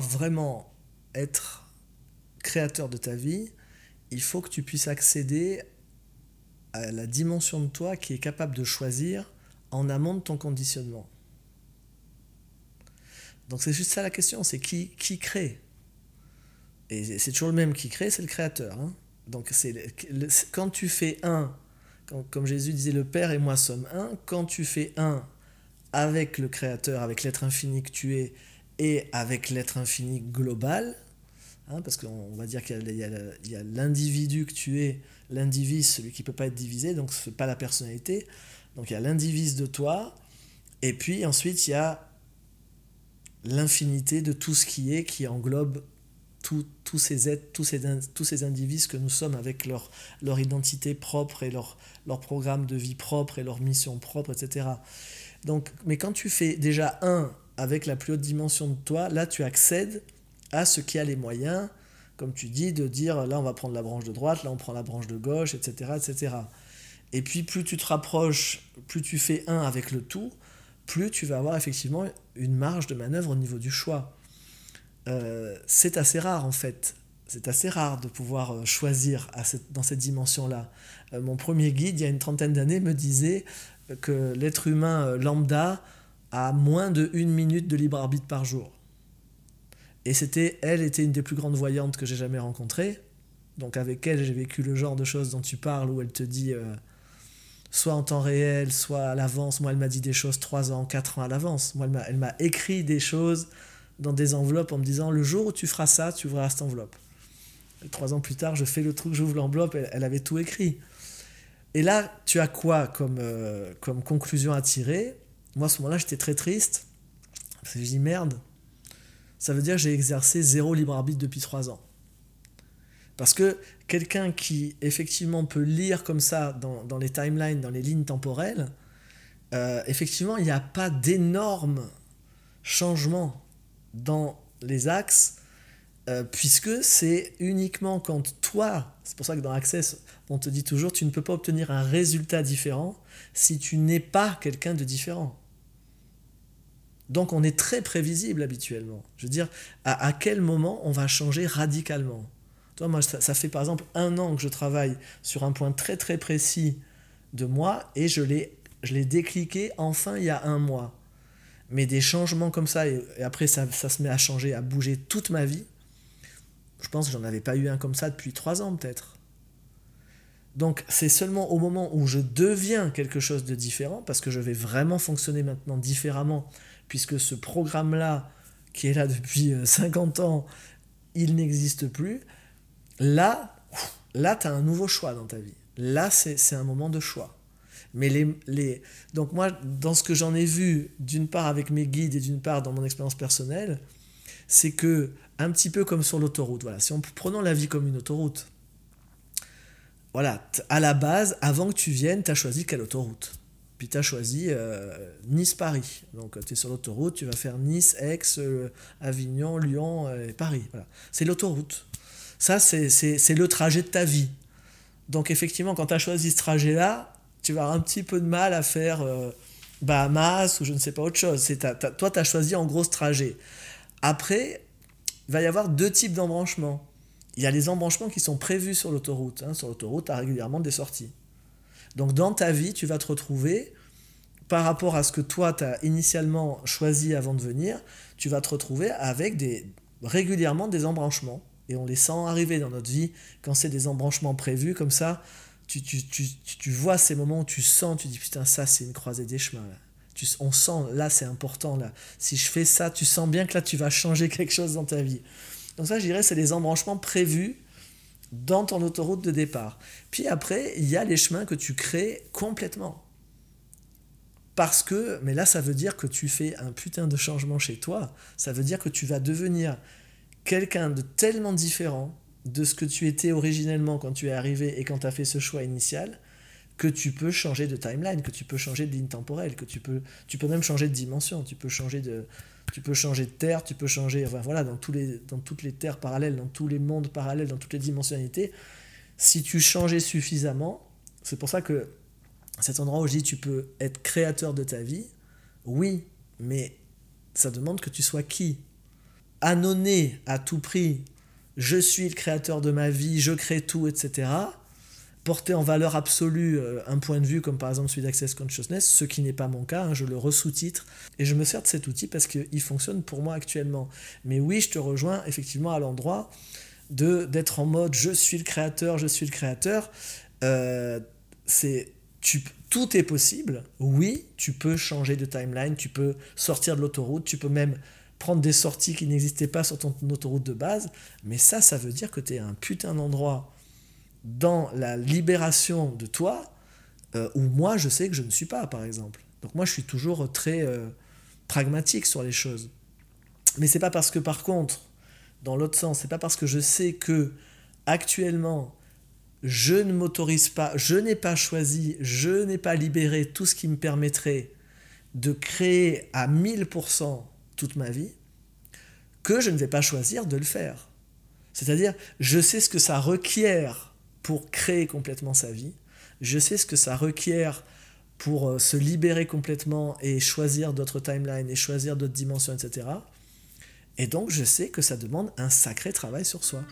vraiment être créateur de ta vie, il faut que tu puisses accéder à la dimension de toi qui est capable de choisir en amont de ton conditionnement. Donc c'est juste ça la question, c'est qui, qui crée? Et c'est toujours le même qui crée, c'est le créateur. Hein. Donc c'est quand tu fais un, comme Jésus disait, le Père et moi sommes un, quand tu fais un avec le créateur, avec l'être infini que tu es, et avec l'être infini global, hein, parce qu'on va dire qu'il y a l'individu que tu es, l'individu, celui qui ne peut pas être divisé, donc ce n'est pas la personnalité, donc il y a l'individu de toi, et puis ensuite il y a l'infinité de tout ce qui est, qui englobe tous ces êtres, tous ces, tous ces que nous sommes avec leur, leur identité propre et leur, leur programme de vie propre et leur mission propre, etc. Donc, mais quand tu fais déjà un avec la plus haute dimension de toi, là tu accèdes à ce qui a les moyens, comme tu dis, de dire là on va prendre la branche de droite, là on prend la branche de gauche, etc. etc. Et puis plus tu te rapproches, plus tu fais un avec le tout, plus tu vas avoir effectivement une marge de manœuvre au niveau du choix. Euh, c'est assez rare en fait. C'est assez rare de pouvoir euh, choisir dans cette dimension-là. Euh, mon premier guide, il y a une trentaine d'années, me disait que l'être humain lambda a moins de une minute de libre arbitre par jour. Et c'était, elle était une des plus grandes voyantes que j'ai jamais rencontrées. Donc avec elle, j'ai vécu le genre de choses dont tu parles, où elle te dit soit en temps réel, soit à l'avance. Moi, elle m'a dit des choses trois ans, quatre ans à l'avance. Moi, elle m'a écrit des choses dans des enveloppes en me disant le jour où tu feras ça, tu ouvriras cette enveloppe. trois ans plus tard, je fais le truc, j'ouvre l'enveloppe, elle, avait tout écrit. Et là, tu as quoi comme, euh, comme conclusion à tirer? Moi, à ce moment-là, j'étais très triste. Parce que je dis merde, ça veut dire que j'ai exercé zéro libre arbitre depuis trois ans. Parce que quelqu'un qui effectivement peut lire comme ça dans, les timelines, dans les lignes temporelles, euh, effectivement, il n'y a pas d'énormes changements dans les axes, euh, puisque c'est uniquement quand toi, c'est pour ça que dans Access, on te dit toujours, tu ne peux pas obtenir un résultat différent si tu n'es pas quelqu'un de différent. Donc on est très prévisible habituellement. Je veux dire, à, quel moment on va changer radicalement? Toi, moi, ça, fait par exemple un an que je travaille sur un point très très précis de moi et je l'ai décliqué enfin il y a un mois mais des changements comme ça, et, après ça, ça, se met à changer, à bouger toute ma vie, je pense que j'en avais pas eu un comme ça depuis trois ans peut-être. Donc c'est seulement au moment où je deviens quelque chose de différent, parce que je vais vraiment fonctionner maintenant différemment, puisque ce programme-là, qui est là depuis 50 euh, ans, il n'existe plus, là, là tu as un nouveau choix dans ta vie. Là, c'est un moment de choix. Mais les, les... Donc moi, dans ce que j'en ai vu, d'une part avec mes guides et d'une part dans mon expérience personnelle, c'est que, un petit peu comme sur l'autoroute, voilà, si on prenons la vie comme une autoroute, voilà, à la base, avant que tu viennes, tu as choisi quelle autoroute? Puis tu as choisi euh, Nice-Paris. Donc tu es sur l'autoroute, tu vas faire Nice, Aix, euh, Avignon, Lyon euh, et Paris. Voilà. C'est l'autoroute. Ça, c'est le trajet de ta vie. Donc effectivement, quand tu as choisi ce trajet-là, tu vas avoir un petit peu de mal à faire Bahamas ou je ne sais pas autre chose. Toi, tu as choisi en gros ce trajet. Après, il va y avoir deux types d'embranchements. Il y a les embranchements qui sont prévus sur l'autoroute. Hein. Sur l'autoroute, tu as régulièrement des sorties. Donc dans ta vie, tu vas te retrouver, par rapport à ce que toi, tu as initialement choisi avant de venir, tu vas te retrouver avec des, régulièrement des embranchements. Et on les sent arriver dans notre vie quand c'est des embranchements prévus comme ça tu, tu, tu, tu, vois ces moments où tu sens, tu dis putain, ça c'est une croisée des chemins. Tu, on sent, là c'est important. là. Si je fais ça, tu sens bien que là tu vas changer quelque chose dans ta vie. Donc ça, je dirais, c'est les embranchements prévus dans ton autoroute de départ. Puis après, il y a les chemins que tu crées complètement. Parce que, mais là, ça veut dire que tu fais un putain de changement chez toi. Ça veut dire que tu vas devenir quelqu'un de tellement différent de ce que tu étais originellement quand tu es arrivé et quand tu as fait ce choix initial, que tu peux changer de timeline, que tu peux changer de ligne temporelle, que tu peux, tu peux même changer de dimension, tu peux changer de, tu peux changer de terre, tu peux changer, voilà, dans, les, dans toutes les terres parallèles, dans tous les mondes parallèles, dans toutes les dimensionnalités, si tu changeais suffisamment, c'est pour ça que cet endroit où je dis tu peux être créateur de ta vie, oui, mais ça demande que tu sois qui? Annoncer à tout prix je suis le créateur de ma vie, je crée tout, etc., porter en valeur absolue euh, un point de vue comme par exemple celui d'Access Consciousness, ce qui n'est pas mon cas, hein, je le ressous-titre et je me sers de cet outil parce qu'il fonctionne pour moi actuellement. Mais oui, je te rejoins effectivement à l'endroit de d'être en mode je suis le créateur, je suis le créateur. Euh, c'est tu, tout est possible. Oui, tu peux changer de timeline, tu peux sortir de l'autoroute, tu peux même prendre des sorties qui n'existaient pas sur ton autoroute de base. Mais ça, ça veut dire que tu es un putain d'endroit dans la libération de toi euh, où moi, je sais que je ne suis pas, par exemple. Donc moi, je suis toujours très euh, pragmatique sur les choses. Mais c'est pas parce que, par contre, dans l'autre sens, c'est pas parce que je sais que actuellement je ne m'autorise pas, je n'ai pas choisi, je n'ai pas libéré tout ce qui me permettrait de créer à 1000% toute ma vie, que je ne vais pas choisir de le faire. C'est-à-dire, je sais ce que ça requiert pour créer complètement sa vie, je sais ce que ça requiert pour euh, se libérer complètement et choisir d'autres timelines et choisir d'autres dimensions, etc. Et donc, je sais que ça demande un sacré travail sur soi.